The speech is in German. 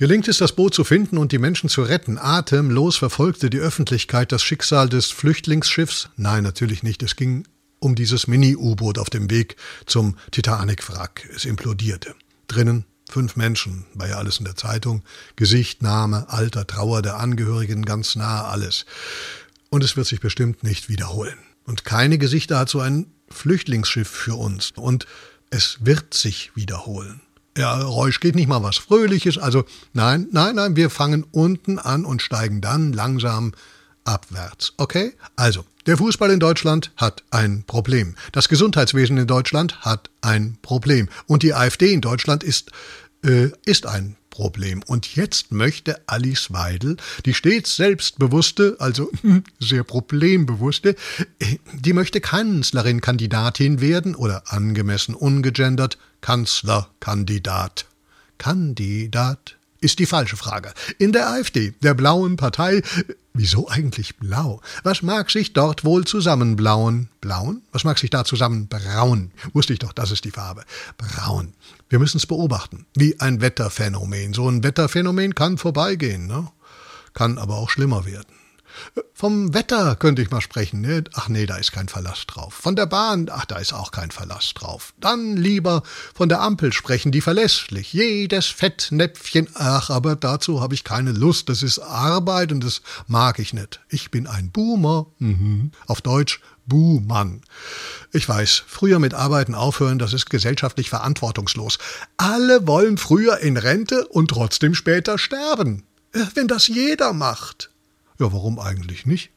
Gelingt es, das Boot zu finden und die Menschen zu retten? Atemlos verfolgte die Öffentlichkeit das Schicksal des Flüchtlingsschiffs? Nein, natürlich nicht. Es ging um dieses Mini-U-Boot auf dem Weg zum Titanic-Wrack. Es implodierte. Drinnen fünf Menschen, war ja alles in der Zeitung. Gesicht, Name, Alter, Trauer der Angehörigen, ganz nah alles. Und es wird sich bestimmt nicht wiederholen. Und keine Gesichter hat so ein Flüchtlingsschiff für uns. Und es wird sich wiederholen. Ja, Reusch geht nicht mal was Fröhliches. Also nein, nein, nein, wir fangen unten an und steigen dann langsam abwärts. Okay? Also, der Fußball in Deutschland hat ein Problem. Das Gesundheitswesen in Deutschland hat ein Problem. Und die AfD in Deutschland ist, äh, ist ein Problem. Und jetzt möchte Alice Weidel, die stets selbstbewusste, also sehr problembewusste, äh, die möchte Kanzlerin-Kandidatin werden oder angemessen ungegendert Kanzlerkandidat. Kandidat ist die falsche Frage. In der AfD, der blauen Partei, wieso eigentlich blau? Was mag sich dort wohl zusammenblauen? Blauen? Was mag sich da zusammen braun? Wusste ich doch, das ist die Farbe. Braun. Wir müssen es beobachten. Wie ein Wetterphänomen. So ein Wetterphänomen kann vorbeigehen, ne? Kann aber auch schlimmer werden. Vom Wetter könnte ich mal sprechen. Ne? Ach nee, da ist kein Verlass drauf. Von der Bahn, ach, da ist auch kein Verlass drauf. Dann lieber von der Ampel sprechen, die verlässlich. Jedes Fettnäpfchen, ach, aber dazu habe ich keine Lust. Das ist Arbeit und das mag ich nicht. Ich bin ein Boomer. Mhm. Auf Deutsch Buhmann. Ich weiß, früher mit Arbeiten aufhören, das ist gesellschaftlich verantwortungslos. Alle wollen früher in Rente und trotzdem später sterben. Wenn das jeder macht. Ja, warum eigentlich nicht?